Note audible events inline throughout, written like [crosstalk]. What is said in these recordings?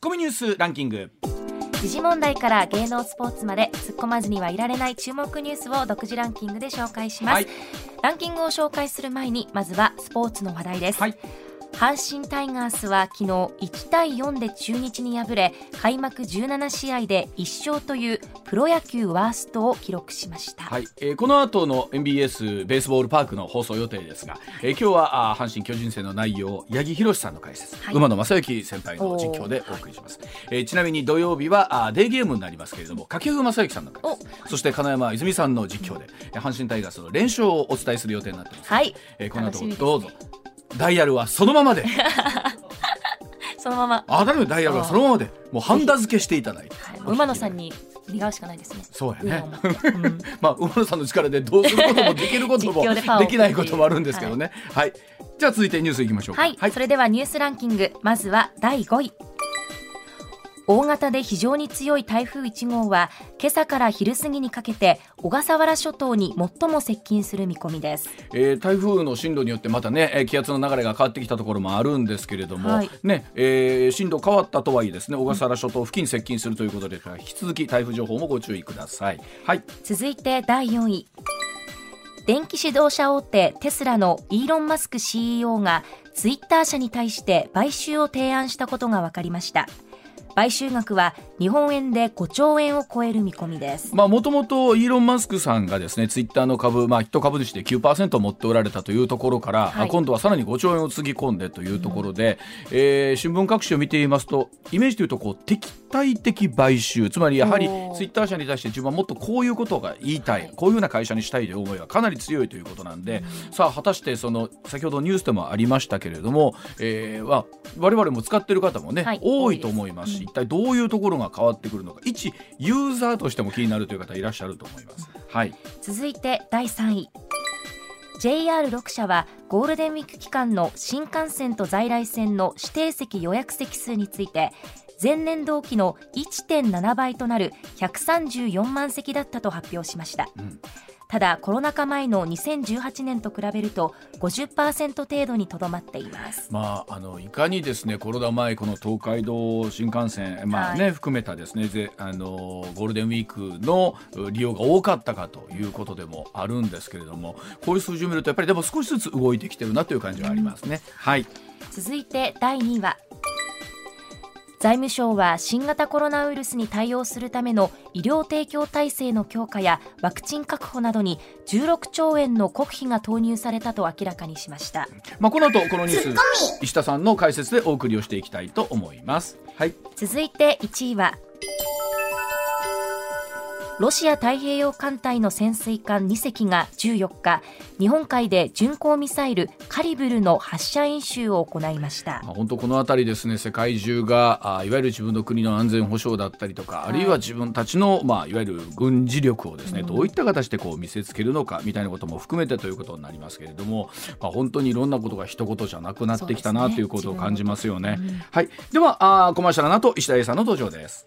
ッコミニュースランキング。時事問題から芸能スポーツまで突っ込まずにはいられない注目ニュースを独自ランキングで紹介します、はい。ランキングを紹介する前にまずはスポーツの話題です、はい阪神タイガースは昨日1対4で中日に敗れ開幕17試合で1勝というプロ野球ワーストを記録しました、はい、えーこの後の MBS ベースボールパークの放送予定ですが、えー今日はあー阪神・巨人戦の内容を八木宏さんの解説、はい。馬野正幸先輩の実況でお送りします、えーちなみに土曜日はあーデーゲームになりますけれども掛布正幸さんの解説。そして金山泉さんの実況でえー阪神タイガースの連勝をお伝えする予定になっています、はい。えーこの後どうぞダイヤルはそのままで。[laughs] そのまま、あだめダイヤルはそのままで。もうハンダ付けしていただいて、はい。馬野さんに願うしかないですね。そうやね。う。[laughs] ん。まあ、馬野さんの力でどうすることもできることもできないこともあるんですけどね。はい。じゃあ続いてニュースいきましょうか。はい、それではニュースランキング。まずは第5位大型で非常に強い台風1号は今朝から昼過ぎにかけて小笠原諸島に最も接近する見込みですえー台風の進路によってまたね、えー気圧の流れが変わってきたところもあるんですけれども、はいね、えー進路変わったとはいえですね、小笠原諸島付近接近するということですから、引き続き台風情報もご注意ください。はい。続いて第4位電気自動車大手テスラのイーロン・マスク CEO がツイッター社に対して買収を提案したことが分かりました買収額は日本円で5兆円を超える見込みです。まあ、もともとイーロン・マスクさんがですね、ツイッターの株、まあ、一株主で9%持っておられたというところから、はい。あ今度はさらに5兆円をつぎ込んでというところで、えー新聞各紙を見ていますと、イメージというと、こう、敵対的買収、つまりやはりツイッター社に対して自分はもっとこういうことが言いたい、はい。こういうような会社にしたいという思いがかなり強いということなんで、さあ、果たしてその、先ほどニュースでもありましたけれども、えーまあ、我々も使ってる方もね、はい。多いと思いますし、一体どういうところが変わってくるのか、一ユーザーとしても気になるという方いらっしゃると思います。はい。続いて第3位 JR6 社はゴールデンウィーク期間の新幹線と在来線の指定席予約席数について前年同期の1.7倍となる134万席だったと発表しました、んただコロナ禍前の2018年と比べると50%程度にとどまっています。まあ、あのいかにですねコロナ前この東海道新幹線、まあねはい。含めたですねぜあのゴールデンウィークのう利用が多かったかということでもあるんですけれどもこういう数字を見るとやっぱりでも少しずつ動いてきてるなという感じはありますね。はい。続いて第2位は財務省は新型コロナウイルスに対応するための医療提供体制の強化やワクチン確保などに16兆円の国費が投入されたと明らかにしましたまあ、この後このニュース石田さんの解説でお送りをしていきたいと思います。はい続いて1位はロシア太平洋艦隊の潜水艦2隻が14日日本海で巡航ミサイルカリブルの発射演習を行いました。まあ、本当この辺りですね世界中があいわゆる自分の国の安全保障だったりとか、あるいは自分たちの、まあ、いわゆる軍事力をですね、どういった形でこう見せつけるのかみたいなことも含めてということになりますけれども、まあ、本当にいろんなことが一言じゃなくなってきたな、ねということを感じますよね。自分のはい、ではあーコマーシャルの後石田英さんの登場です。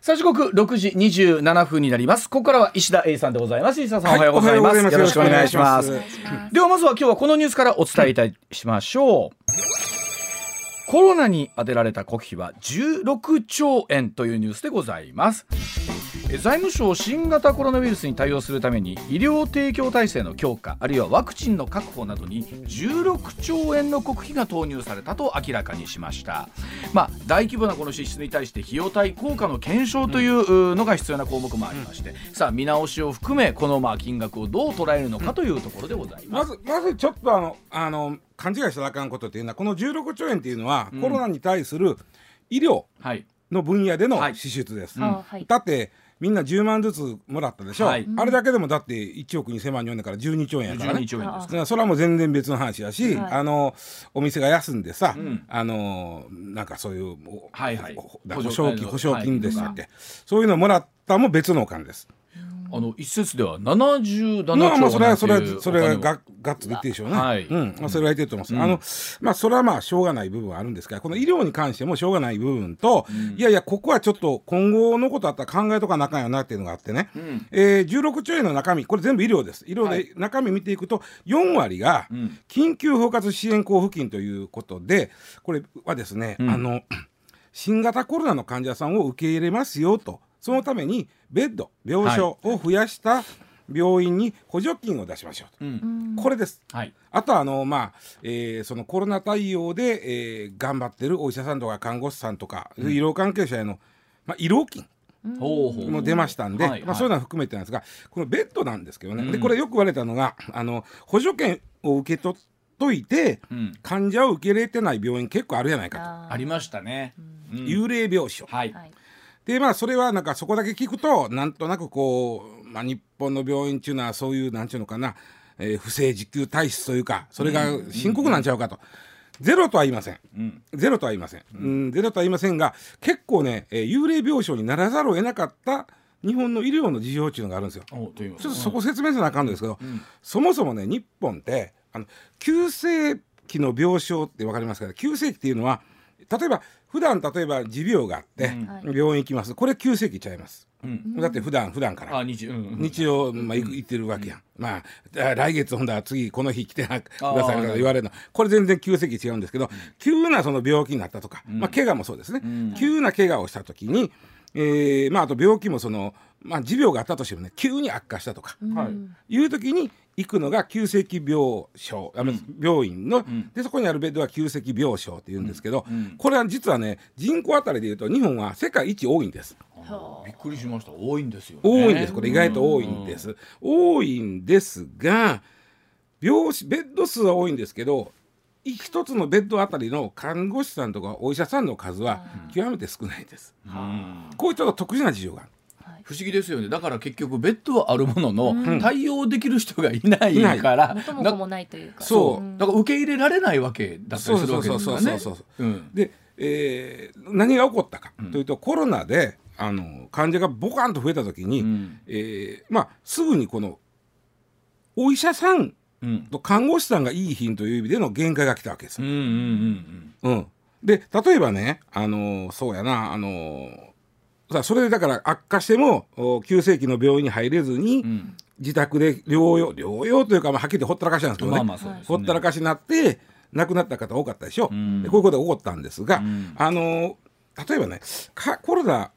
さあ時刻6時27分になります。ここからは石田英さんでございます。石田さん、はいおはようございます。ようございますよろしくお願いします。ではまずは今日はこのニュースからお伝えいたしましょう。コロナに充てられた国費は16兆円というニュースでございます。え財務省新型コロナウイルスに対応するために医療提供体制の強化あるいはワクチンの確保などに16兆円の国費が投入されたと明らかにしました、まあ、大規模なこの支出に対して費用対効果の検証というのが必要な項目もありまして、さあ見直しを含めこのまあ金額をどう捉えるのかというところでございま。ますず、まずちょっとあの、あの、勘違いしたらあかんことっていうのは、この16兆円っていうのは、コロナに対する医療はい。の分野でのはい。支出です。うん。あはい。だって、みんな10万ずつもらったでしょ、はい。あれだけでもだって1億2000万人だから12兆円やからね。12。兆円です。からそれはもう全然別の話だし、はい。あのお店が休んでさ、ん。あのなんかそういうおはいはい。お保証金はい保証金でしたっけ、そういうのもらったも別のお金です。あの一説では77兆まあまあそれはそれそれがガッツで言ってるでしょうね。はい。うん、まあそれは言ってると思います。あのまあそれはまあしょうがない部分はあるんですが、この医療に関してもしょうがない部分と、いやいやここはちょっと今後のことあったら考えとかなあかんよなっていうのがあってね。えー、16兆円の中身これ全部医療です。医療で中身見ていくと4割が緊急包括支援交付金ということで、これはですね、あの新型コロナの患者さんを受け入れますよとそのためにベッド病床を増やした病院に補助金を出しましょうと、うん。これです。はい。あとはあの、まあえーそのコロナ対応で、えー頑張ってるお医者さんとか看護師さんとか、医療関係者への、まあ、医療金ほうほう。も出ましたんで、はいまあ、そういうのは含めてなんですがこのベッドなんですけどね、でこれよく言われたのがあの補助券を受け取っといて、ん。患者を受け入れてない病院結構あるじゃないかありましたね、と、幽霊病床。はい、はいでまあそれはなんかそこだけ聞くとなんとなくこう、まあ、日本の病院っていうのはそういうなんていうのかな、えー不正受給体質というかそれが深刻なんちゃうかと。ゼロとは言いません、ゼロとは言いません、うん、ゼロとは言いませんが結構ね、えー幽霊病床にならざるを得なかった日本の医療の事情っていうのがあるんですよ。ちょっとそこ説明せなあかんのですけど、そもそもね日本ってあの急性期の病床って分かりますかね？急性期っていうのは例えば普段例えば持病があって、病院行きます。これ急性期ちゃいます、だって普段普段から。あ日うんうん。日曜、まあ、行ってるわけやん、まああ来月ほんだら次この日来てなくださいとか言われるの。これ全然急性期違うんですけど、急なその病気になったとか、まあ怪我もそうですね、急な怪我をした時に、えーまあ、あと病気もその、まあ、持病があったとしてもね急に悪化したとか、はい。いう時に行くのが急性期病床。あの、病院の、でそこにあるベッドは急性期病床っていうんですけど、これは実はね人口あたりでいうと日本は世界一多いんです。びっくりしました。多いんですよ、ね、多いんです。これ意外と多いんです、多いんですが病死ベッド数は多いんですけど一つのベッドあたりの看護師さんとかお医者さんの数は極めて少ないです、こういうちょっと特殊な事情がある不思議ですよね。だから結局ベッドはあるものの、対応できる人がいないから元も子もないというか。そう。だから受け入れられないわけだったりするわけですからねそうそうそうそううんで、えー何が起こったかというと、コロナであの患者がボカンと増えた時に、んえーまあ、すぐにこのお医者さんうんと看護師さんがいい品という意味での限界が来たわけですよ。うんうんうんうんで例えばね、あのそうやな、あのさあそれでだから悪化してもお急性期の病院に入れずに、ん。自宅で療養療養というか、まあ、はっきりほったらかしなんですけどね,、まあまあね。ほったらかしになって亡くなった方多かったでしょ、ん。でこういうことが起こったんですが、ん。あの例えばねかコロナ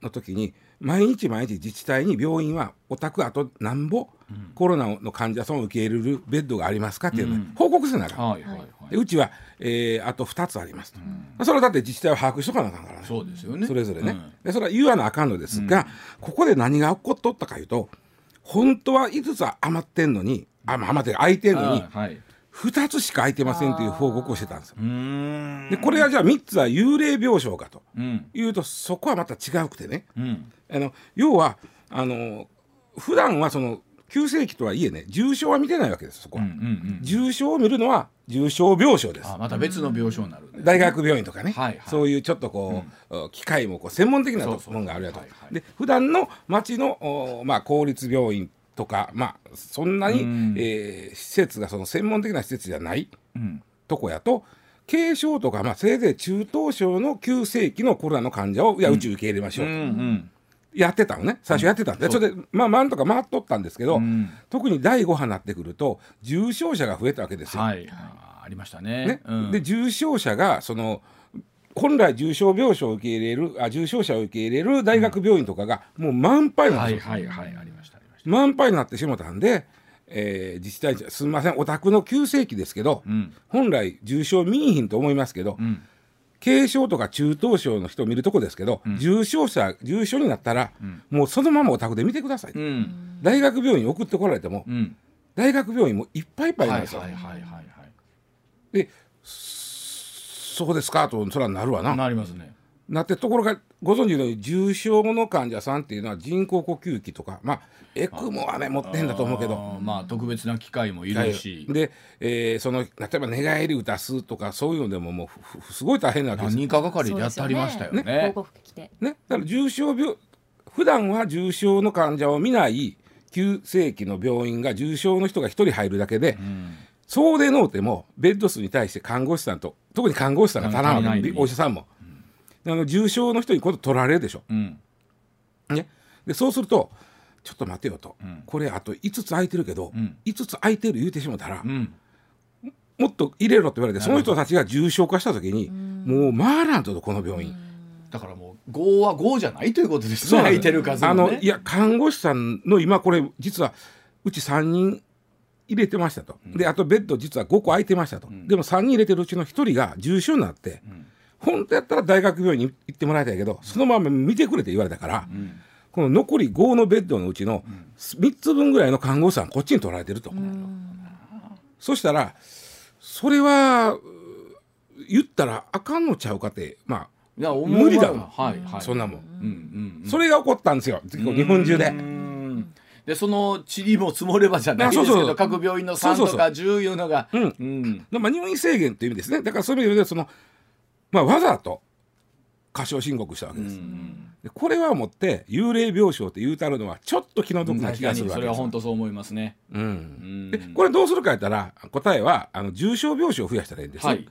の時に毎日毎日自治体に病院はお宅あとなんぼ、コロナの患者さんを受け入れるベッドがありますかっていうのをね、報告せなあかんはうちは、えーあと2つありますと、それはだって自治体は把握しとかなあかんからね。そうですよね。それぞれね、うん。でそれは言わなあかんのですが、ここで何が起こっとったかいうと本当は5つ余ってんのにあまあ余ってる空いてんのにあはい2つしか空いてませんという報告をしてたんですよ。でこれはじゃあ3つは幽霊病床かと。うん。いうとそこはまた違うくてね。うん。あの要はあの普段はその急性期とはいえね重症は見てないわけですそこは、うんうんうん重症を見るのは重症病床です。あまた別の病床になるね。大学病院とかね、はいはい。そういうちょっとこう、機械もこう専門的なそうそうものがあるやと、はいはいで普段の町の、おまあ、公立病院とか、まあ、そんなに、うん。えー施設がその専門的な施設じゃないうん。とこやと軽症とか、まあ、せいぜい中等症の急性期のコロナの患者をいやうち受け入れましょうと、うんやってたのね。最初やってたんで、それでまあなんとか回っとったんですけど、うん。特に第5波になってくると重症者が増えたわけですよ。はい。あありましたね。ね。うん。で重症者がその本来重症病床を受け入れるあ重症者を受け入れる大学病院とかがもう満杯なんですよ、はいはいありました満杯になってしもたんで、えー自治体にすみませんお宅の急性期ですけど、うん。本来重症見いひんと思いますけど、うん。軽症とか中等症の人を見るとこですけど、重症者重症になったら、もうそのままお宅で見てください、うん。大学病院に送ってこられても、うん。大学病院もいっぱいいっぱいはいなんですよ、はいはいはいはでそうですかとそれはなるわな、いなりますねなってところがご存知のように重症の患者さんっていうのは人工呼吸器とかまあエクモはね持ってんだと思うけど。まあ特別な機械もいるし。で、えーその例えば寝返り打たすとかそういうのでももうふふすごい大変なわけです。何人かがかりでやってありましたよね。防護服着て。ね、だから重症病普段は重症の患者を見ない急性期の病院が重症の人が1人入るだけで、そうでのうてもベッド数に対して看護師さんと特に看護師さんが足らんわけお医者さんも、あの重症の人に今度取られるでしょ、うん。ね、でそうするとちょっと待てよと、これあと5つ空いてるけど、ん。5つ空いてる言うてしもたら、うん。もっと入れろって言われてその人たちが重症化した時にもう回らんとこの病院。だからもう5は5じゃないということですね。空いてる数もあねのいや看護師さんの今これ実はうち3人入れてましたと、であとベッド実は5個空いてましたと、でも3人入れてるうちの1人が重症になって、本当やったら大学病院に行ってもらいたいけどそのまま見てくれって言われたから、この残り5のベッドのうちの3つ分ぐらいの看護師さんこっちに取られてると、そしたらそれはう言ったらあかんのちゃうかってまあ無理だわ。はいはい。そんなもん、うんうんそれが起こったんですよ。日本中で。うん。でその塵も積もればじゃないですけど各病院の3そうそうそう。とか10いうのが。うん。うん。まあ、入院制限という意味ですね。だからそういう意味でその、まあ、わざと過少申告したわけです、でこれはもって幽霊病床って言うたるのはちょっと気の毒な気がするわそれはけです本当そう思いますね。うん。うん。でこれどうするかやったら答えはあの重症病床を増やしたらいいんです、はい。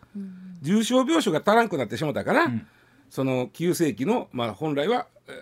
重症病床が足らんくなってしまったから、その急性期の、まあ、本来は、えー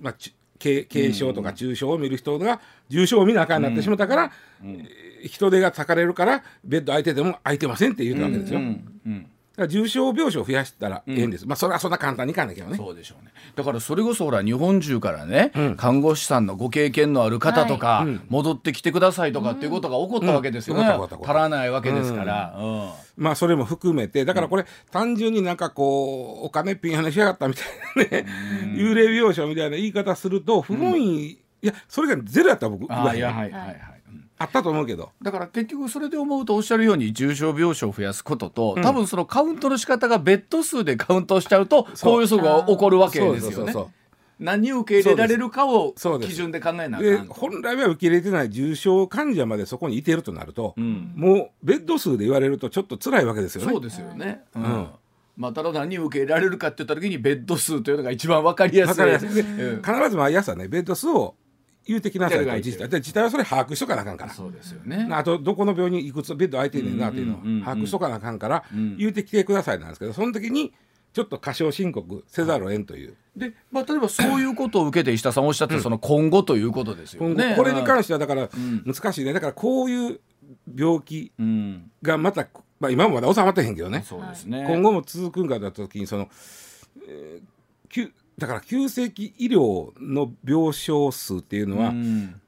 まあ、ち軽軽症とか中症を見る人が重症を見なあかんなってしまったから、えー人手が割かれるからベッド空いてても空いてませんって言うたわけですよ。うん。うん重症病床を増やしたらええんです、まあそれはそんな簡単にいかんねんけどね。そうでしょうね。だからそれこそほら日本中からね、看護師さんのご経験のある方とか、戻ってきてくださいとかっていうことが起こったわけですよね、うん。足らないわけですから、うん。まあそれも含めてだからこれ、単純になんかこうお金ピン話しやがったみたいなね、幽霊病床みたいな言い方すると不本意、いやそれがゼロやったら僕ああいやはいはいはい、うんあったと思うけど。だから結局それで思うとおっしゃるように重症病床を増やすことと、多分そのカウントの仕方がベッド数でカウントしちゃうとこういうことが起こるわけですよね。そう何を受け入れられるかを基準で考えなあでか。本来は受け入れてない重症患者までそこにいてるとなると、ん。もうベッド数で言われるとちょっと辛いわけですよね。そうですよね。うん。ん。まあ、ただ何を受け入れられるかって言った時にベッド数というのが一番わかりやすい。す必ず毎朝ねベッド数を言うてきなさいと。自治体。で自治体はそれ把握しとかなあかんから。そうですよね。あとどこの病院にいくつベッド空いてんねんなっていうのを把握しとかなあかんからん。言うてきてくださいなんですけどその時にちょっと過少申告せざるを得んという、で、まあ、例えばそういうことを受けて石田さんおっしゃって、その今後ということですよ今ね。後これに関ししてはだから難しいね。だからこういう病気うん、がまた、まあ、今もまだ収まってへんけどね。そうですね。今後も続くんかだった時にその、えー急だから急性期医療の病床数っていうのは、うん。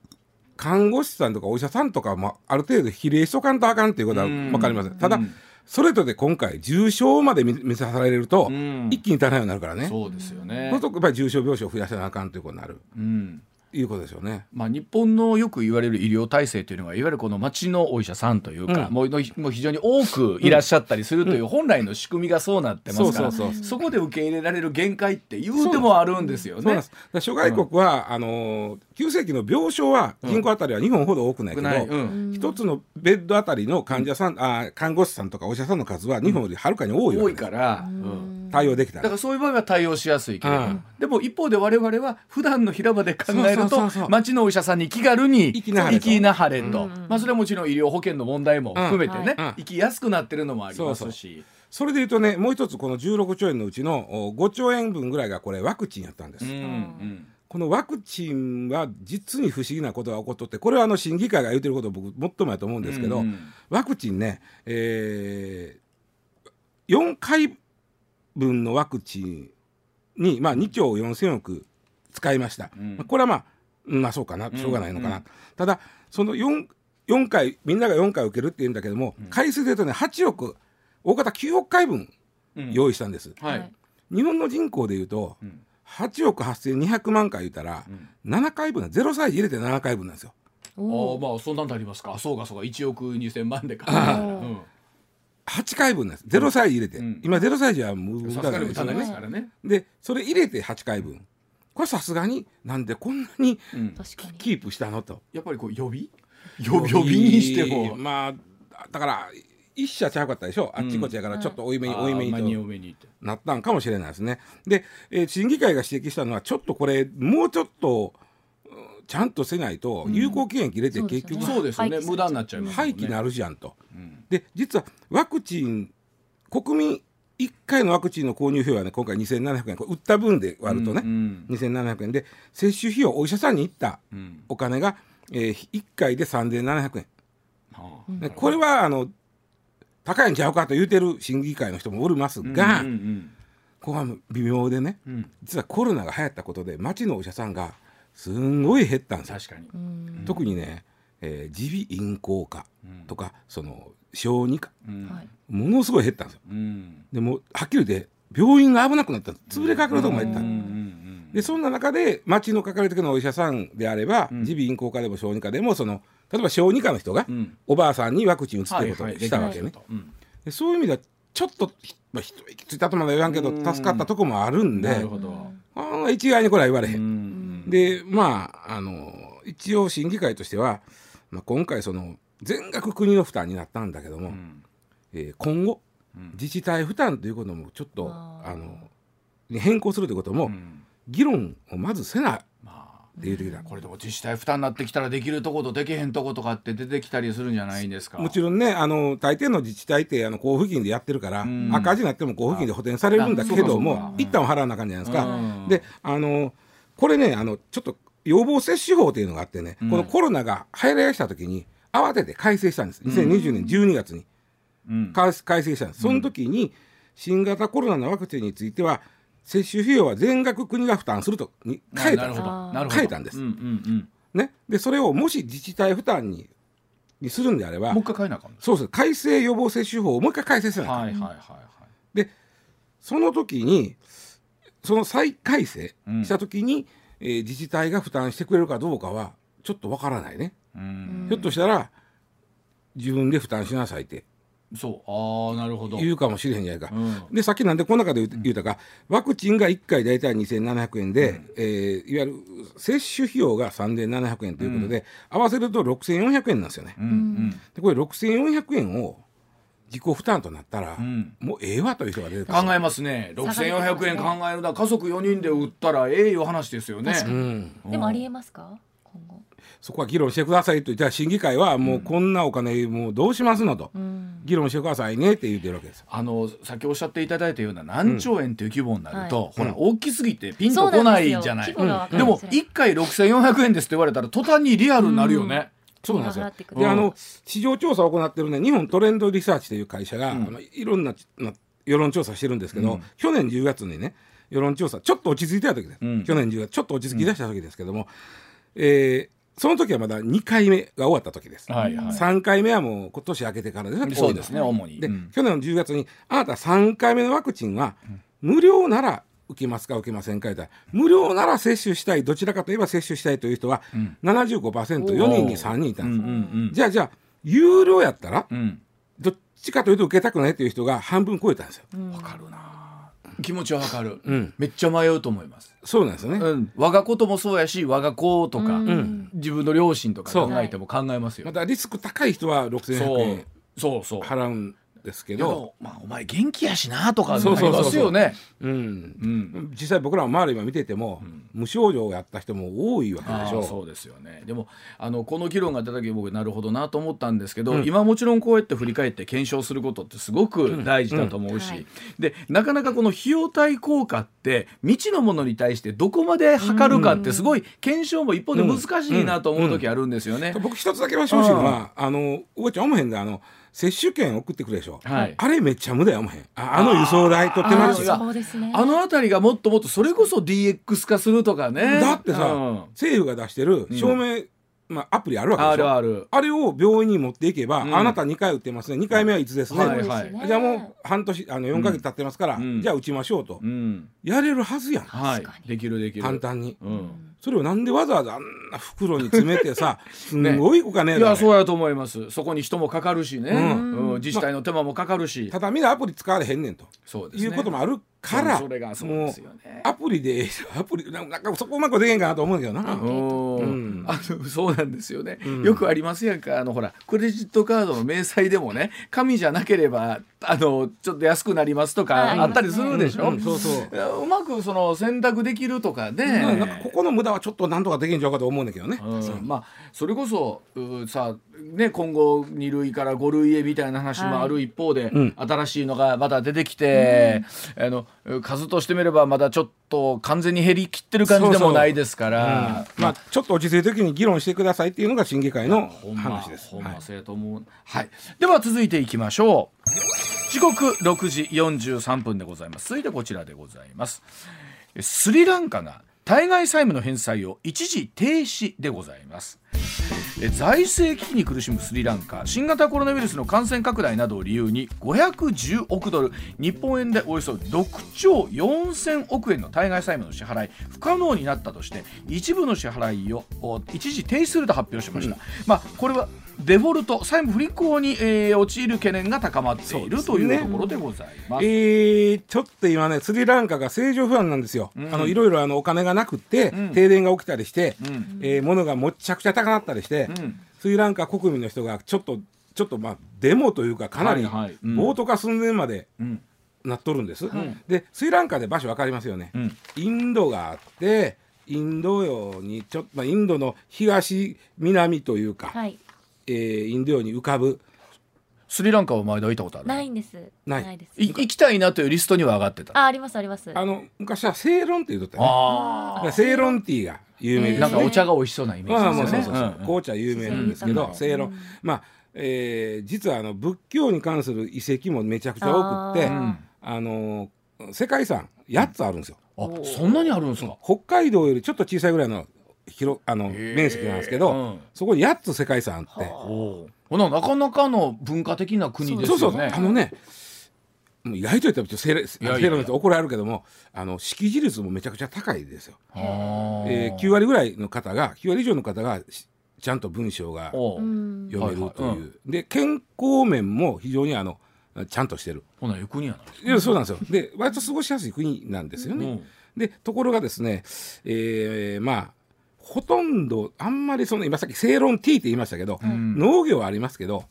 看護師さんとかお医者さんとかもある程度比例しとかんとあかんっていうことは分かりません。ただ、うん。それとで今回重症まで見見さされると、ん。一気に足らないようになるからね。そうそうですよね。する。とやっぱり重症病床を増やさなあかんということになる。うんいうことですよね。まあ、日本のよく言われる医療体制というのがいわゆるこの町のお医者さんというか、うん。もうのもう非常に多くいらっしゃったりするという本来の仕組みがそうなってますから、そうそうそうそこで受け入れられる限界って言うてもあるんですよね。諸外国は、あのー急性期の病床は人口あたりは日本ほど多くないけど、少ない。うん。一つのベッドあたりの患者さん、あー看護師さんとかお医者さんの数は日本よりはるかに多いわ多いけです。から、うん対応できたらだからそういう場合は対応しやすいけれども、うん。でも一方で我々は普段の平場で考えると町のお医者さんに気軽に行きなはれと。はれと、まあ、それはもちろん医療保険の問題も含めてね、うん。うん。行きやすくなってるのもありますし。それでいうとねもう一つこの16兆円のうちのお5兆円分ぐらいがこれワクチンやったんです、うんうん。このワクチンは実に不思議なことが起こっとってこれはあの審議会が言ってることを僕最もやと思うんですけど、うんうん。ワクチンね、えー、4回分のワクチンに、まあ、2兆4,000億使いました、ん。まあこれはまあうんまあそうかな。しょうがないのかな、ただその 4, 4回みんなが4回受けるっていうんだけども、回数で言うとね8億大方9億回分うん。用意したんです、はい、日本の人口でいうと、ん。8億8200万回言ったら、7回分0歳児入れて7回分なんですよ。ああまあそんなんなりますか。そうかそうか。1億2,000万でか、[laughs] うん8回分なんです。0歳児入れて、うん。今0歳児はもうさすがに打たないですねからね。でそれ入れて8回分。これさすがになんでこんなにキープしたのと。やっぱりこう予備予予備にしても。まあだから一社ちゃうかったでしょ？あっちこっちやからちょっと多いめに多いめまあににとなったんかもしれないですね。で、えー審議会が指摘したのはちょっとこれもうちょっとうんちゃんとせないと有効期限切れて結局そうですよね。無駄になっちゃいます廃棄になるじゃんと。うんで実はワクチン国民1回のワクチンの購入費用はね今回2700円。これ売った分で割るとね、うん2700円。で接種費用お医者さんに行ったうん。お金が、えー、1回で3700円、はうんでこれはあの高いんちゃうかと言うてる審議会の人もおりますあが、うんうんここは微妙でねうん。うん実はコロナが流行ったことで町のお医者さんがすんごい減ったんですよ。確かに。うん。特にね、えー耳鼻咽喉科うん。とかその小児科ものすごい減ったんですよ。うん。でもはっきり言って病院が危なくなったんです。潰れかかるとこまで行ったうんんでそんな中で町のかかりつけのお医者さんであればうん。耳鼻咽喉科でも小児科でもその例えば小児科の人がうん。おばあさんにワクチン打つっていうことをはいはい。したわけね。うん。でそういう意味ではちょっと、ひまあ、一息ついたとまでは言わんけどうん。助かったとこもあるんでなるほど。あ一概にこれは言われへ。うんんでまああの一応審議会としては、まあ、今回その全額国の負担になったんだけども、うん。えー今後うん。自治体負担ということもちょっとあ。のに変更するということも、うん。議論をまずせない。う時だ、これでも自治体負担になってきたらできるとことできへんとことかって出てきたりするんじゃないんですか？もちろんねあの大抵の自治体ってあの交付金でやってるから、うん。赤字になっても交付金で補填されるんだけども一旦は払わなあかんじゃないですか。うん。であのこれねあのちょっと予防接種法っていうのがあってね、うん。このコロナが流行りした時に慌てて改正したんです。2020年12月に。うん。改改正したんです、その時に新型コロナのワクチンについては接種費用は全額国が負担するとに変えたんです。なるほど。あー。なるほど変えたんです。うんうんね、でそれをもし自治体負担ににするんであればうんもう一回変えなあかんの？そうです。改正予防接種法をもう一回改正せなあかんはいはいはいはい。その時にその再改正うん。した時に、えー自治体が負担してくれるかどうかはちょっとわからないね、うん。ひょっとしたら自分で負担しなさいって。そう。ああなるほど。言うかもしれへんじゃないか、うん。でさっきなんでこの中で言うたか、ワクチンが1回大体2700円で、えーいわゆる接種費用が3700円ということで、合わせると6400円なんですよね。うんうん。でこれ6400円を自己負担となったら、うん。もうええわという人が出てくる。考えますね。6400円考えるな家族4人で売ったらええいう話ですよね。うん、でもありえますか？今後。そこは議論してくださいと。じゃあ審議会はもうこんなお金もうどうしますのと、うん。議論してくださいねって言ってるわけです。あのさっきおっしゃっていただいたような何兆円っていう規模になると、うんほら大きすぎてピンとこないじゃない、ででもりづらい1回6400円ですって言われたら途端にリアルになるよね、そうなんですよ。であの市場調査を行ってるね日本トレンドリサーチという会社が、うん。あのいろんなな世論調査してるんですけど、うん。去年10月にね世論調査ちょっと落ち着いた時です、うん。去年10月ちょっと落ち着き出した時ですけども、えーその時はまだ2回目が終わった時です、はいはい。3回目はもう今年明けてからですねそうですね主に。で、うん。去年の10月にあなた3回目のワクチンは無料なら受けますか受けませんか言ったら無料なら接種したいどちらかといえば接種したいという人はうん。75%、4人に3人いたうんんです、うんじゃあじゃあ有料やったらうん。うんどっちかというと受けたくないという人が半分超えたんですよ。うん。わかるな。気持ちはわかる、うん、めっちゃ迷うと思います、そうなんですよね。うん、我がこともそうやし我が子とか、うん。自分の両親とかそう考えても考えますよ、またリスク高い人は6100円そうそう。払うんですけけどど、まあお前元気やしなとかそうそうそねう。ん。うん。実際僕らも周り今見てても、無症状をやった人も多いわけでしょそうですよねでもあのこの議論が出た時僕なるほどなと思ったん。ですけど、今もちろん。こうやって振り返って検証することってすごく大事だと思うし、でなかなかこの費用対効果って未知のものに対してどこまで測るかってすごい検証も一方で難しいなと思う時あるん。ですよね。僕一つだけは正直あのおばちゃん。思へん。であの接種券送ってくれでしょ、はい。あれめっちゃ無駄や思へん。ああの輸送代と手間賃あーそうですね。あの辺りがもっともっとそれこそ DX 化するとかね。だってさ、うん。政府が出してる証明、まあ、アプリあるわけであしょ。るある。あれを病院に持っていけば、うん。あなた2回打ってますね。2回目はいつですね、はい。そうですね。じゃあもう半年あの4ヶ月経ってますから、うん。じゃあ打ちましょうと、うん。やれるはずやん。はい。確か。に。できるできる。簡単に、うん。それをなんでわざわざあんな袋に詰めてさ [laughs] すんごいお金ね。いやそうやと思います。そこに人もかかるしね、ううん。自治体の手間もかかるし、ただみんなアプリ使われへんねんと。そうですね。いうこともあるからそれがそうもうですよね。アプリでアプリなんかそこうまくできへんかなと思うんだけどな。うん。うん。あのそうなんですよね、ん。よくありますやんか。あのほらクレジットカードの明細でもね紙じゃなければあのちょっと安くなりますとかはい。あったりするでしょ、うん。そうそう。いやうまくその選択できるとかで、なんかここの無駄はちょっとなんとかできんちゃうかと思うんだけどね。うん。まあそれこそうさね今後2類から5類へみたいな話もある一方で、うん。新しいのがまだ出てきて、あの数としてみればまだちょっと完全に減りきってる感じでもないですから。まあちょっと落ち着いた時に議論してくださいっていうのが審議会の話です。ほんはい。まそうやと思う、はい、では続いていきましょう。時刻6時43分でございます。続いてこちらでございます。スリランカが対外債務の返済を一時停止でございます。え財政危機に苦しむスリランカ新型コロナウイルスの感染拡大などを理由に510億ドル日本円でおよそ6兆4000億円の対外債務の支払い不可能になったとして一部の支払いをお一時停止すると発表しました、まあこれはデフォルト債務不履行に、えー陥る懸念が高まっているというところでございます。えーちょっと今ねスリランカが政情不安なんですよ、あのいろいろあのお金がなくって、停電が起きたりして、ん。えー物がもっちゃくちゃ高なったりして、ん。スリランカ国民の人がちょっとちょっとまあデモというかかなり暴徒化寸前までん。なっとるんです、でスリランカで場所分かりますよね、ん。インドがあってインド洋にちょっと、まあ、インドの東南というか、はいえーインド洋に浮かぶスリランカは前田行ったことあるないんですないですい行きたいなというリストには上がってた？あありますありますあの昔はセイロンって言うとったねあだからセイロンティーが有名あ、ですなんかおね。茶が美味しそうなイメまあージですよね。まあそうそうそう、うん紅茶有名なんですけど、うんセイロン。まあ、えー実はあの仏教に関する遺跡もめちゃくちゃ多くって、ああのー世界遺産8つあるんですよ。あ、そんなにあるんですか？北海道よりちょっと小さいぐらいの広あのー。面積なんですけど、うん。そこに8つ世界遺産あって、おななかなかの文化的な国ですそうそうよね。あのねもう意外と言ったらちょっとセイロンいやいや。セイロンって怒られるけどもあの識字率もめちゃくちゃ高いですよ。えー、9割ぐらいの方が9割以上の方がしちゃんと文章が読めるという、はいはい。で健康面も非常にあのちゃんとしてる。ほな行くにやない。いやそうなんですよ。で割と過ごしやすい国なんですよね、うん。でところがですね、えーまあほとんどあんまりその今さっき正論 T って言いましたけど、ん農業はありますけど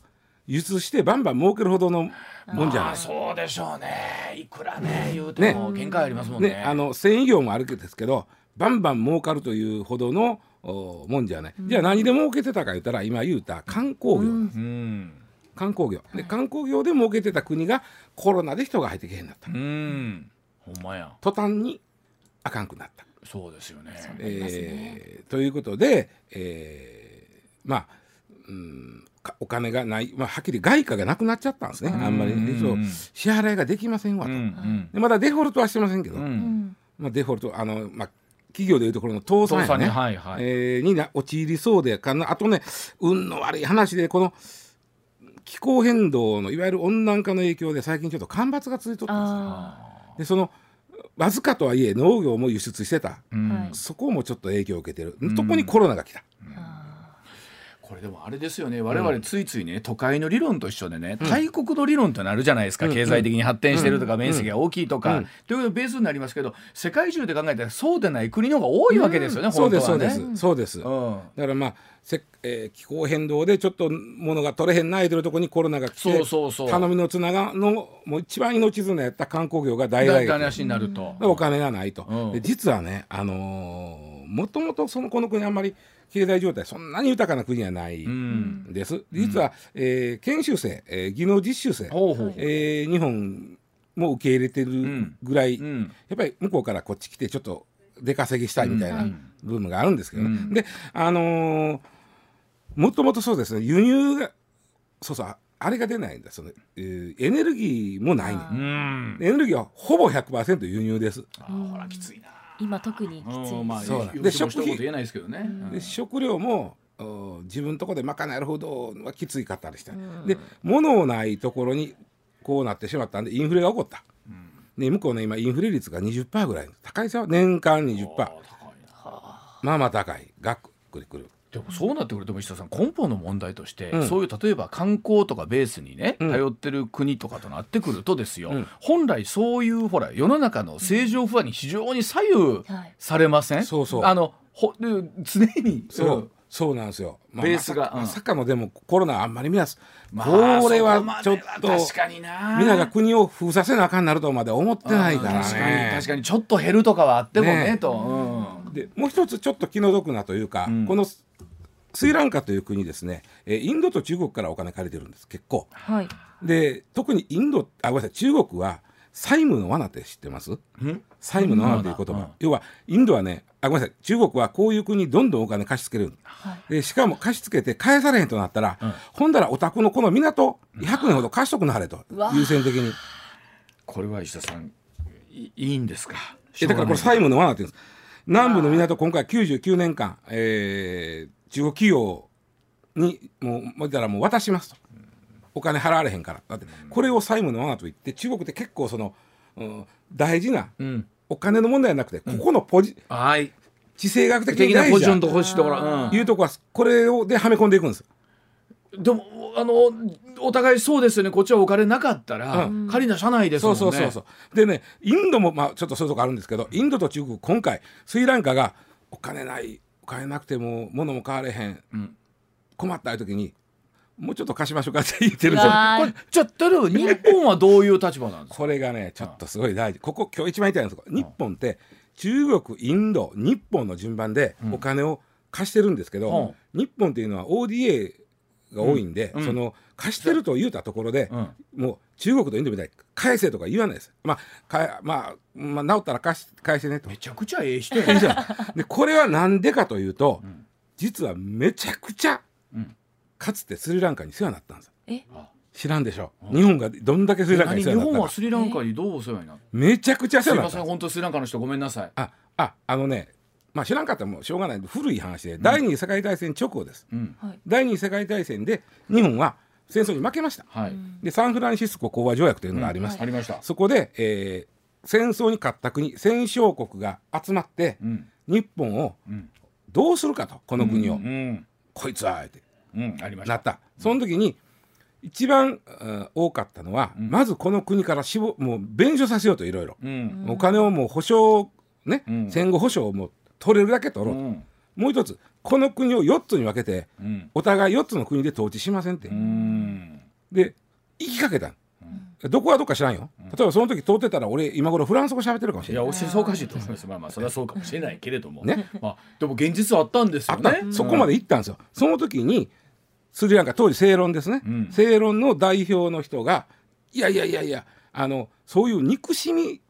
輸出してバンバン儲けるほどのもんじゃないあそうでしょうね。いくらね言うても限界ありますもんね。ね、あの繊維業もあるんですけどバンバン儲かるというほどのおもんじゃない、じゃあ何で儲けてたか言ったら今言うた観光業、うん。観光業で観光業で儲けてた国がコロナで人が入ってけへんなったうん。ほんまや。途端にあかんくなった。そうですよね。えーということで、えーまあ、うん、かお金がない、まあ、はっきり外貨がなくなっちゃったんですね。あんまり、うん。ねそう。支払いができませんわと、うんうん。でまだデフォルトはしてませんけど、う。うん。んまあ、デフォルトあの、まあ、企業でいうところの倒産やね。倒産ね。はいはい。えーにな陥りそうでかなあとね運の悪い話でこの気候変動のいわゆる温暖化の影響で最近ちょっと干ばつが続いとったんですでそのわずかとはいえ農業も輸出してた、うん。はい。そこもちょっと影響を受けてる、そこにコロナが来た、これでもあれですよね。我々ついついね、都会の理論と一緒でね、大国の理論となるじゃないですか、経済的に発展してるとか、面積が大きいとか、うん。ということでベースになりますけど世界中で考えたらそうでない国の方が多いわけですよね、そうですそう。です、そうです、だうん。からまあせ、えー気候変動でちょっと物が取れへんないというところにコロナが来てそうそうそう。頼みの綱がのもう一番命綱やった観光業が大打撃になると。お金がないと、うん。で実はね、あのーもともとそのこの国あんまり経済状態そんなに豊かな国はないうん。んです、実は、えー研修生、えー技能実習生、ほうほうえー日本も受け入れてるぐらい、うん。やっぱり向こうからこっち来てちょっと出稼ぎしたいみたいなうん部分があるんですけどね、うん。であのーもともとそうですね輸入がそうそうあれが出ないんだその、えーエネルギーもないねエネルギーはほぼ100%輸入です。あーほらきついな。今特にきついうんまあそうでで食言えないですけどね。で食料もお自分のとこで賄えるほどはきついかったりして、うん。で物ないところにこうなってしまったんでインフレが起こった、で向こうね今インフレ率が20%ぐらい。高いですよ。年間20%あー高いな。まあまあ高い。がっくりくるでもそうなってくると石田さん根本の問題として、うん。そういう例えば観光とかベースにね、うん。頼ってる国とかとなってくるとですよ、うん。本来そういうほら世の中の正常不安に非常に左右はい。されません、そうそう。あのほで常にそう、ん。そうなんですよ、まあベースがうん。まさかまさかのでもコロナあんまり皆さん、まあこれはちょっと確かにな。皆が国を封鎖せなあかんなるとまで思ってないからね。確かに確かに。ちょっと減るとかはあってもねねと、うん。でもう一つちょっと気の毒なというか、うん。このスリランカという国ですね、えーインドと中国からお金借りてるんです結構。はい。で特にインドあごめんなさい。中国は債務の罠って知ってます？債務の罠という言葉、うん。要はインドはねあごめんなさい。中国はこういう国にどんどんお金貸し付けるはい。でしかも貸し付けて返されへんとなったら、うん。ほんだらお宅のこの港100年ほど貸しとくなはれと。うわ。優先的に。これは石田さんいいいんですか？えだからこれ債務の罠って言うんです。南部の港今回99年間、えー中国企業にもうもう言ったらもう渡しますと。お金払われへんから。だってこれを債務の罠と言って中国って結構その、うん大事なうん。お金の問題じゃなくてここのポジ、はい。地政学的なポジションと欲しいところ、うん。いうとこはこれをではめ込んでいくんですでもあのお互いそうですよね。こっちはお金なかったら、う仮な社内ですそもね。うんそうそうそう。でねインドもまあちょっとそういうとこあるんですけどインドと中国今回スリランカがお金ないお金なくても物も買われへん、ん。困った時にもうちょっと貸しましょうかって言ってるんですよ。うわこれじゃあ例えば日本はどういう立場なんですか？これがねちょっとすごい大事。ここ今日一番言いたいんですけど日本って中国インド日本の順番でお金を貸してるんですけど、日本っていうのは ODA が多いんで、うん。うん。その貸してると言うたところで、うんもう中国とインドみたいに返せとか言わないです。まあ、かまあ、まあ、治ったら貸し返してねと。めちゃくちゃええ人やねで、これはなんでかというと、ん実はめちゃくちゃ、うんかつてスリランカに世話になったんです。え？知らんでしょ。日本がどんだけスリランカに何日世話になったか。本はスリランカにどうお世話になってめちゃくちゃすいません世話になったんです。本当スリランカの人ごめんなさいあ、あ、あのね、まあ知らんかったらもうしょうがない古い話で、第二次世界大戦直後です。うんはい第二次世界大戦で日本は戦争に負けました。はい、で、サンフランシスコ講和条約というのがありました。ありました。そこで、えー戦争に勝った国戦勝国が集まって、うん。日本をうん。どうするかとこの国を、うん。こいつはあえて。うん。ありました。なった。その時に一番、うん多かったのは、ん。まずこの国からしぼもう弁償させようといろいろ。うん。お金をもう保証ね、うん。戦後保証をもう取れるだけ取ろうと、うん。もう一つこの国を4つに分けてうん。お互い4つの国で統治しませんって、うんで行きかけた、どこはどっか知らんよ、例えばその時通ってたら俺今頃フランス語喋ってるかもしいれない。やおしそうおかしいと思います。まあまあそれはそうかもしれないけれども。ね。まあでも現実はあったんですあった、よねそこまで行ったんですよ。その時にスリランカ当時正論ですね、うん。正論の代表の人がいやいやいやいやあのそういう憎しみ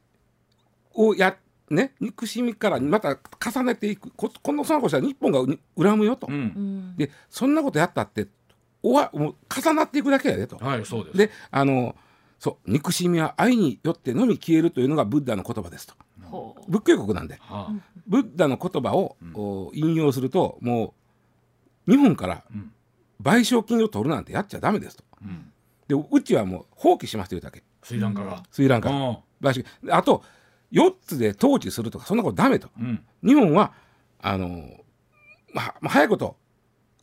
をやね憎しみからまた重ねていく。ここのその子したら日本がう恨むよと、うんうん。でそんなことやったっておわもう重なっていくだけやでと、はいそうです。であのそう憎しみは愛によってのみ消えるというのがブッダの言葉ですと。ほう。仏教国なんで。はあ。ブッダの言葉を、お引用するともう日本からうん。賠償金を取るなんてやっちゃダメですと。うん。でうちはもう放棄しますというだけ。スリランカが。スリランカ。うん。賠償金。あと4つで統治するとかそんなことダメと。うん。日本はあのまあ、まあ早いこと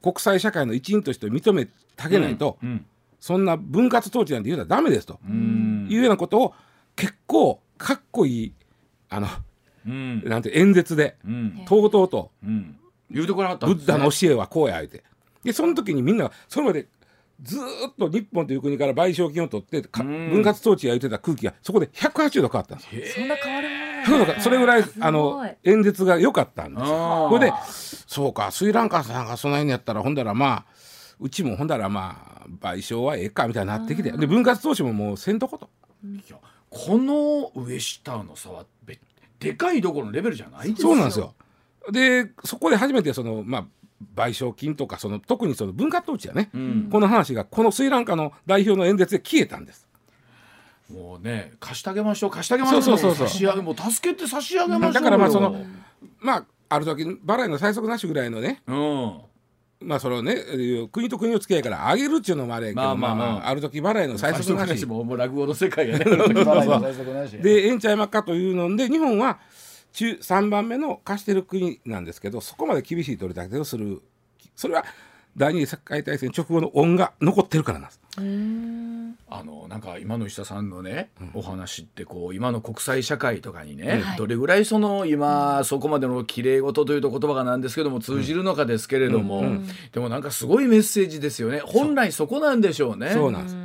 国際社会の一員として認めたげないと、うんそんな分割統治なんて言うたらダメですと、うん。いうようなことを結構かっこいいあのうん。なんて演説でうん。とうとうとうん。言うとこなかったブッダの教えはこうや言うて。でその時にみんながそれまでずーっと日本という国から賠償金を取って分割統治や言ってた空気がそこで180度変わったんですよ。そんな変わるそうだそれぐらいあの演説が良かったんですよ。あー。これでそうかスリランカさんがその辺にやったらほんだらまあうちもほんだらまあ賠償はええかみたいになってきてで分割投資ももうせんとこと。この上下の差はべでかいどころのレベルじゃないですそうなんですよ。でそこで初めてそのまあ賠償金とかその特にその分割統治やね、うん。この話がこのスリランカの代表の演説で消えたんです。もうね貸してあげましょう貸してあげましょうそうそうそうそう。差し上げもう助けて差し上げましょうよ。だからまあそのまあある時払いの最速なしぐらいのねうん。まあそれをね国と国の付き合いから上げるっていうのもあれやけど、まあまあまあ。まあある時払いの最速なし。もうもう落語の世界やね。[laughs] でええんちゃいまっかというので日本は中3番目の貸してる国なんですけどそこまで厳しい取り立てをする。それは第二次世界大戦直後の恩が残ってるからなんです。あのなんか今の石田さんのね、お話ってこう今の国際社会とかにね、どれぐらいその今そこまでの綺麗事というと言葉がなんですけども通じるのかですけれども、でもなんかすごいメッセージですよね。本来そこなんでしょうね。そうなんです。う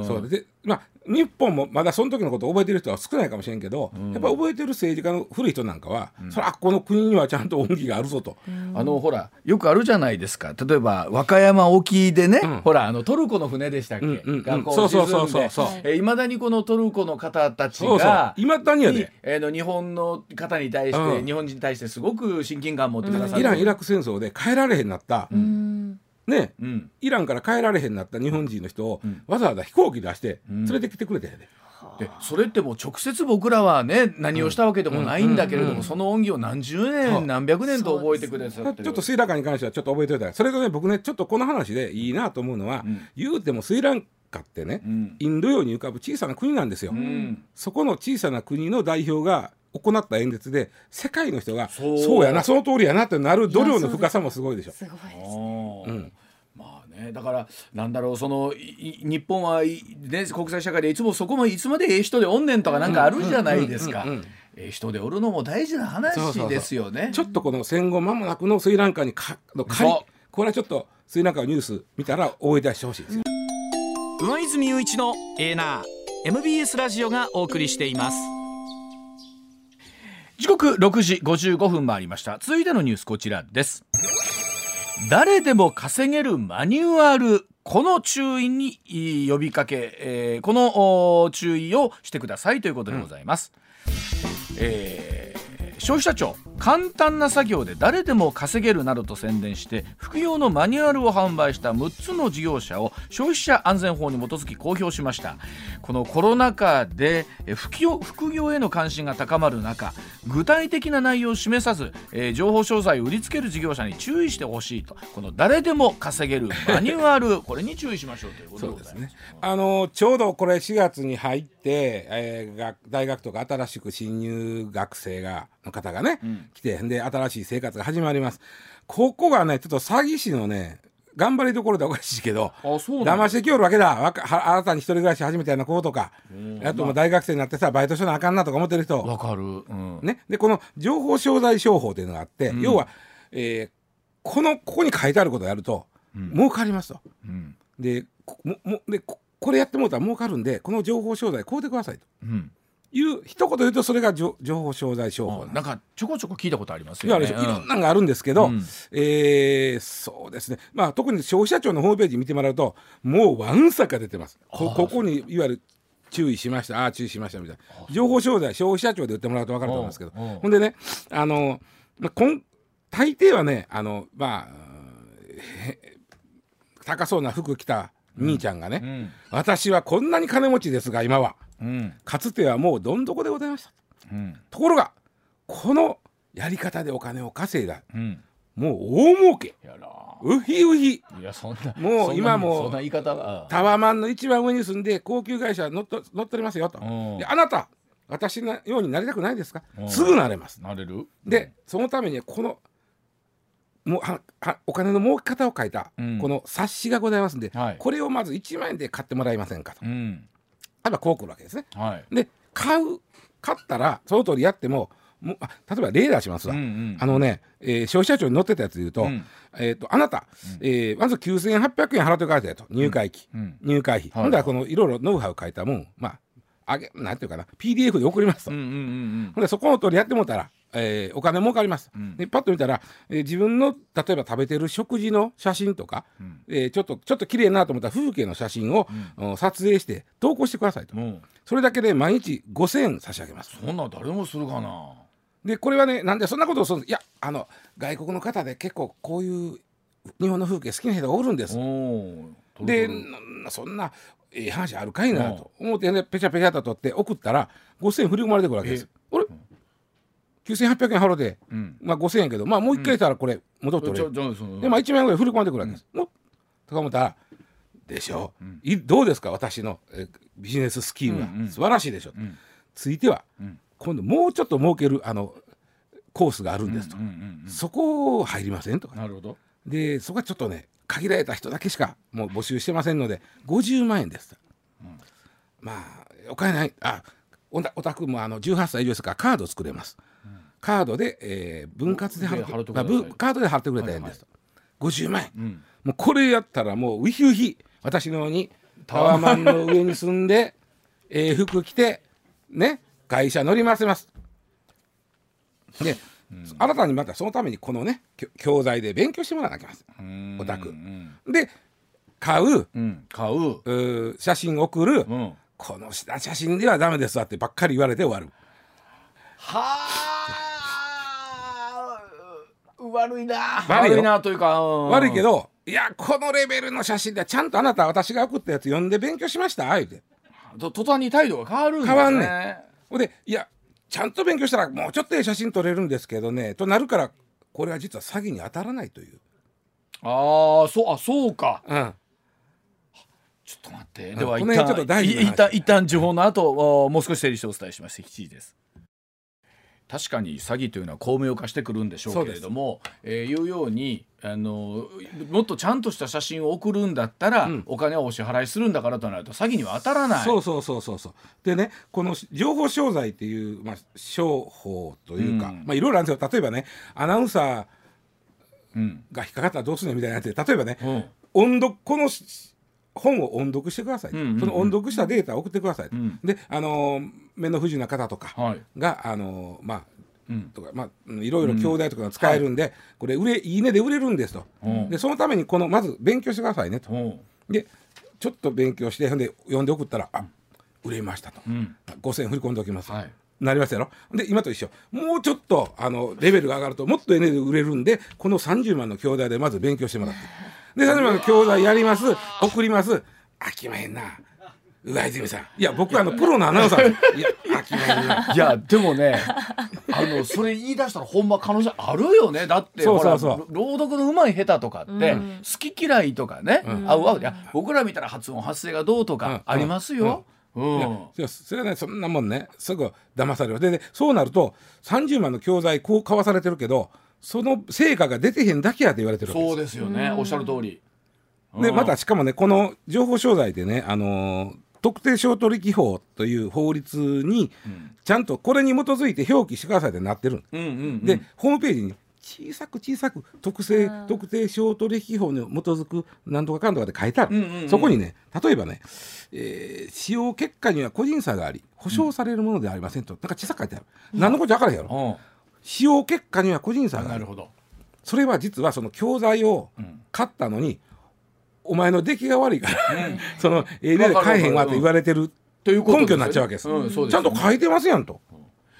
ん。そうでまあ日本もまだその時のことを覚えてる人は少ないかもしれんけど、やっぱ覚えてる政治家の古い人なんかは、それはこの国にはちゃんと恩義があるぞと、あのほらよくあるじゃないですか。例えば和歌山沖でね、ん。ほらあのトルコの船でしたっけ、うんうんうん。がこそういまだにこのトルコの方たちがいまだにやにで、えーの日本の方に対して、うん。日本人に対してすごく親近感を持ってくださる、イラン・イラク戦争で帰られへんなった、ねうん、イランから帰られへんなった日本人の人を、わざわざ飛行機出して連れてきてくれたやで、でそれってもう直接僕らはね何をしたわけでもないんだけれども、その恩義を何十年、何百年と覚えてくれてちょっとスリランカに関してはちょっと覚えておいたらそれとね僕ねちょっとこの話でいいなと思うのは、言うてもスリランカってね、ん。インド洋に浮かぶ小さな国なんですよ、ん。そこの小さな国の代表が行った演説で世界の人がそう。そうやなその通りやなってなる度量の深さもすごいでしょ。すごいです。うん。まあね、だからなんだろうそのいい日本はいね、国際社会でいつもそこもいつまでええ人でおんねんとかなんかあるじゃないですか。ええ人でおるのも大事な話そうそうそう。ですよね。ちょっとこの戦後間もなくのスリランカにかの仮そう。これはちょっとスリランカのニュース見たら覚えてしてほしいですよ。上泉雄一のエーナー。MBS ラジオがお送りしています時刻6時55分回りました。続いてのニュースこちらです。誰でも稼げるマニュアルこの注意に呼びかけ、えーこの注意をしてくださいということでございます、えー消費者庁簡単な作業で誰でも稼げるなどと宣伝して副業のマニュアルを販売した6つの事業者を消費者安全法に基づき公表しました。このコロナ禍でえー副業への関心が高まる中具体的な内容を示さず、えー情報商材を売りつける事業者に注意してほしいと。この誰でも稼げるマニュアル [laughs] これに注意しましょうということでございます。あのちょうどこれ4月に入って、えーが大学とか新しく新入学生がの方がね、来てで新しい生活が始まります。ここがねちょっと詐欺師のね頑張りどころでおかしいけど騙してきよるわけだ。わかは新たに一人暮らし始めたような子とか。あともう大学生になってさバイトしなあかんなとか思ってる人。わかる、うん。ね、でこの情報商材商法というのがあって、要は、えーこのここに書いてあることをやると、儲かりますと。うん。でこももでここれやってもらったら儲かるんでこの情報商材買うてくださいと。うんいう一言で言うとそれが情情報商材商法なん。なんかちょこちょこ聞いたことありますよね。いろんなのがあるんですけど、うん。えーそうですね、まあ、特に消費者庁のホームページ見てもらうともうわんさか出てます。こここにいわゆる注意しました。ああ注意しましたみたいな。情報商材消費者庁で売ってもらうと分かると思いますけどうん。うんほんでねあの、まあ、こん大抵はねあのまあへ高そうな服着た兄ちゃんがね、ん。私はこんなに金持ちですが今はうん。かつてはもうどん底でございました。うん。ところがこのやり方でお金を稼いだ。うん。もう大儲け。うひうひ。いやそんなもう今もタワマンの一番上に住んで高級会社乗っと乗っておりますよと。うん。であなた私のようになりたくないですか？うん。すぐなれます。なれる？でそのためにはこのもうははお金の儲け方を書いたうん。この冊子がございますんで、はい。これをまず1万円で買ってもらえませんかと。うんあればこう来るわけですね。はい。で買う買ったらその通りやってももうあ例えば例出しますわ、うんうん。あのね、えー消費者庁に載ってたやつで言うと,、うん。えー、とあなた、えーまず9800円払ってくださいと。入会費、うん。入会費、はいほんだらこのいろいろノウハウ書いたもん。まああげなんていうかな。PDF で送りますと、うんうんうん。ほんでそこの通りやってもうたら、えーお金儲かります、ん。でパッと見たら、えー自分の例えば食べてる食事の写真とか、えーちょっとちょっと綺麗なと思ったら風景の写真を、うん。撮影して投稿してくださいと、それだけで毎日5000円差し上げます。そんなん誰もするかな。でこれはねなんでそんなことをするんです。いやあの外国の方で結構こういう日本の風景好きな人がおるんです。でなそんなええ話あるかいなと思ってねペチャペチャと取って送ったら5000円振り込まれてくるわけです。あれ9800円払うて、うん。まあ5000円やけどまあもう一回したらこれ戻ってくれ。ちょちょそのでまあ1万円ぐらい振り込まれてくるわけです、もとか思ったらでしょ、いどうですか？私のえビジネススキームは、うんうん。素晴らしいでしょ、ん。ついては、ん。今度もうちょっと儲けるあのコースがあるんですと、うんうんうんそこ入りませんと。か、なるほど。でそこはちょっとね限られた人だけしかもう募集してませんので50万円です、まあお金ないあおたお宅もあの18歳以上ですからカード作れます、カードで、えー分割で払ってカードで払ってくれたらいいんです、50万円、うん。もうこれやったらもうウヒウヒ。私のようにタワマンの上に住んで [laughs] ええ服着てね会社乗り回せます。で、新たにまたそのためにこのね教材で勉強してもらわなきゃいけません。オタク。うん。で買う。うん。買う。うー写真送る、うん。この写真ではダメですわってばっかり言われて終わる。はあ悪いな。悪いよ。悪いなというか、うん。悪いけどいやこのレベルの写真ではちゃんとあなた私が送ったやつ読んで勉強しました言うて。と途端に態度が変わるんですね。変わんねほんでいやちゃんと勉強したらもうちょっとええ写真撮れるんですけどねとなるからこれは実は詐欺に当たらないという、ああそうあそうか。うん、ちょっと待って。んでは一この辺ちょっと旦一旦一旦情報の後おもう少し整理してお伝えします。7時です確かに詐欺というのは巧妙化してくるんでしょうけれども、えーいうようにあのもっとちゃんとした写真を送るんだったら、うん。お金はお支払いするんだからとなると詐欺には当たらない。そうそうそうそうそう。でねこの情報商材っていう、まあ、商法というか、うん。まあいろいろあるんですよ。例えばねアナウンサーうん。が引っかかったらどうするのみたいなやつで例えばね、うん。音読このし本を音読してください、うんうんうん。その音読したデータを送ってください、うん。であのー目の不自由な方とかはい。が、あのーまあうん。とかまあうんいろいろ兄弟とかが使えるんで、これ売れいいねで売れるんですと、うん。でそのためにこのまず勉強してくださいねと。うん。でちょっと勉強してで読んで送ったらあ売れましたと、うん。5000円振り込んでおきます、はい。なりますやろ？で今と一緒。もうちょっとあのレベルが上がるともっと N で売れるんでこの30万の兄弟でまず勉強してもらって。で30万の兄弟やります送ります。飽きまへんな上泉さん。いや僕はあのプロのアナウンサーで。すいやいやでもねあのそれ言い出したらほんま可能性あるよね。だってそうそうそう。朗読のうまい下手とかって、うん。好き嫌いとかね、合う合う。いや僕ら見たら発音発声がどうとうん。かありますよ。うん。いやいやそれはねそんなもんね。すぐ騙される。ででそうなると30万の教材こう買わされてるけどその成果が出てへんだけやって言われてるわけです。そうですよね、おっしゃる通り。うん。でまたしかもねこの情報商材でね、あのー特定商取引法という法律にちゃんとこれに基づいて表記してくださいってなってる。んうんうんうん。で、ホームページに小さく小さく特性うん。特定商取引法に基づくなんとかかんとかで書いてある、うんうんうん。そこにね例えばね、えー使用結果には個人差があり保証されるものではありませんと、なんか小さく書いてある、何のこっちゃ分からへんやろ、う使用結果には個人差ん、がある。なるほど。それは実はその教材をうん。買ったのに、お前の出来が悪いから、[laughs] そのええねで買えへんわって言われてるということ根拠になっちゃうわけです。うんそうですちゃんと書いてますやんと。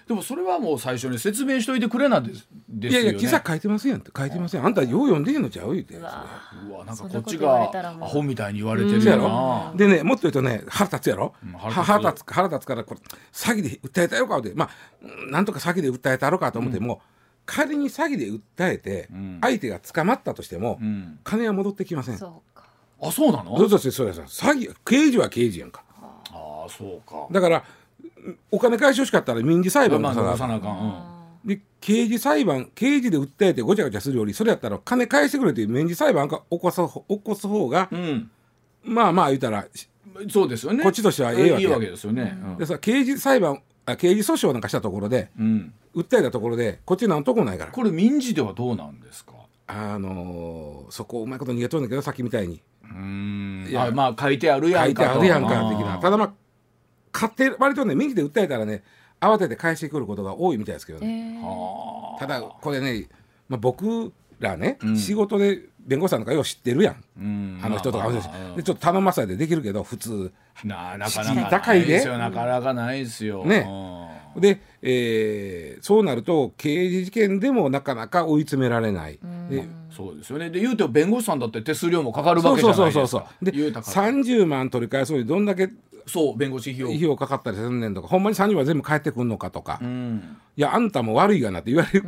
でもそれはもう最初に説明しといてくれなんですですよね。いやいや、記者書いてますやんって書いてますやん。あんたよう読んでへんのちゃう言うて。うわうわなんかこっちがアホみたいに言われてるそうやよろな。でね、もっと言うとね、腹立つやろ、うんは腹腹立つ腹立つから、これ、詐欺で訴えたよかって、まあ、うんなんとか詐欺で訴えたろかと思っても、仮に詐欺で訴えてうん、相手が捕まったとしても、うん。金は戻ってきません。あそうなの？そうそうそうそう詐欺、刑事は刑事やんか。ああそうか。だから、うんお金返してほしかったら民事裁判まあもさなあかん。で刑事裁判刑事で訴えてごちゃごちゃするよりそれやったら金返してくれという民事裁判が起こす起こす方が、うん。まあまあ言うたらうん。そうですよね。こっちとしてはええわけいいわけですよね。でさ刑事裁判あ刑事訴訟なんかしたところでうん。うん訴えたところでこっちなんとこもないからこれ民事ではどうなんですか？あのーそこをうまいこと逃げとるんだけどさっきみたいにうんいやあまあ書いてあるや書いんかと。てあるやんか的な。ただまあ勝手割とね民事で訴えたらね慌てて返してくることが多いみたいですけどえね、ーあ。ーただこれね、まあ、僕らね、うん。仕事で弁護士さんとかよう知ってるやん。うん。あの人とかあの人まあまあでちょっと頼まされてできるけど普通。ななかなか高いで。ないですよ。なかなかないですよ。ね。うん。で、えーそうなると刑事事件でもなかなか追い詰められない。でそうですよね。で言うて弁護士さんだって手数料もかかるそうわけじそうそうゃないですか。そうそうで言うたから。30万取り返すのにどんだけそう弁護士費用費用かかったりするねんとか。ほんまに30万全部返ってくんのかとか、うん。いやあんたも悪いがなって言われる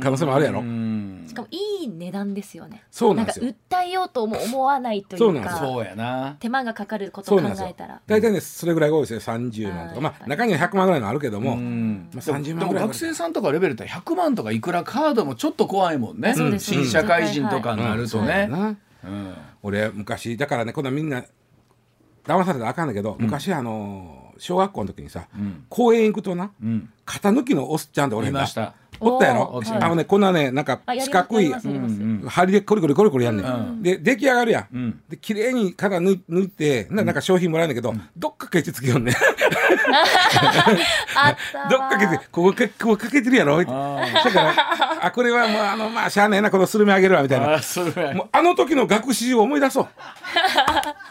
可能性もあるやろ、うんしかもいい値段ですよね。そうなんですよ。か訴えようとも思わないというかそうやな。手間がかかることを考えたら。大体ねそれぐらいが多いですよ30万とか。まあ中には100万ぐらいのあるけども、うん。まあでも30でも万ぐらい学生さんとかレベルって100万とかいくらカードもちょっと怖いもんね。新社会人とかになるとね。俺昔だからねこんなみんな騙されたらあかんだけど、昔あのー小学校の時にさ、ん。公園行くとなうん。肩抜きのおっちゃんって俺いました。おったやろ？あのねこんなねなんか四角い針でコリコリコリコリやんねん、うん。で出来上がるやん、うん。で綺麗に肩抜い抜いてななんか商品もらえんだけど、どっかケチつけよんねん。[laughs] あったわ。どっかけてここかここかけてるやろ？だあからあこれはもうあのまあしゃあねえなこのスルメあげるわみたいな。あの時の学習を思い出そう [laughs]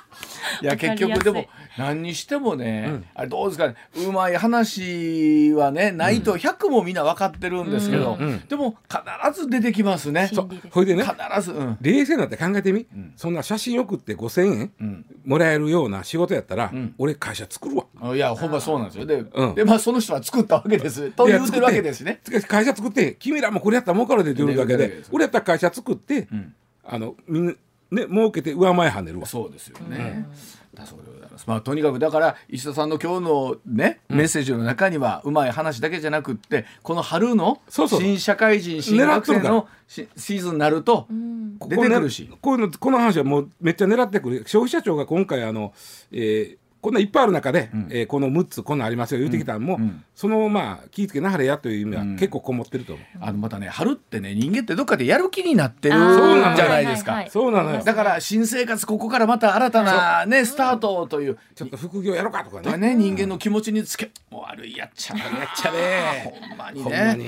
いや結局でも何にしてもね、あれどうですかね。うまい話はねないと100もみんな分かってるんですけど、うんでも必ず出てきますね。心理でね。必ず、うん。冷静になって考えてみ、ん。そんな写真送って5,000円うん。もらえるような仕事やったら、ん。俺会社作るわ。あいやほんまそうなんですよ。で,、うん。でまあその人は作ったわけです。と言うてるわけですね。会社作って君らもこれやったら儲かるでって言うだけで俺やったら会社作って、ん。あのみんなね儲けて上前跳ねるわ。そうですよね。だそうでございます。まあとにかくだから石田さんの今日のね、メッセージの中にはうまい話だけじゃなくってこの春のそうそう新社会人新学生のしシーズンになるとうん出てくるし。こういうのこの話はもうめっちゃ狙ってくる消費者庁が今回あの、えーこんないっぱいある中で、えーこの6つこんなんありますよ言ってきたのも、ん。そのまあ気ぃつけなはれやという意味は結構こもってると思う、あのまたね春ってね人間ってどっかでやる気になってるじゃないですか。そうなのよ。だから新生活ここからまた新たなねスタートという。ちょっと副業やろうかとかね。ね、人間の気持ちにつけもう悪いやっちゃ悪いやっちゃね。ほんまにほんまね。に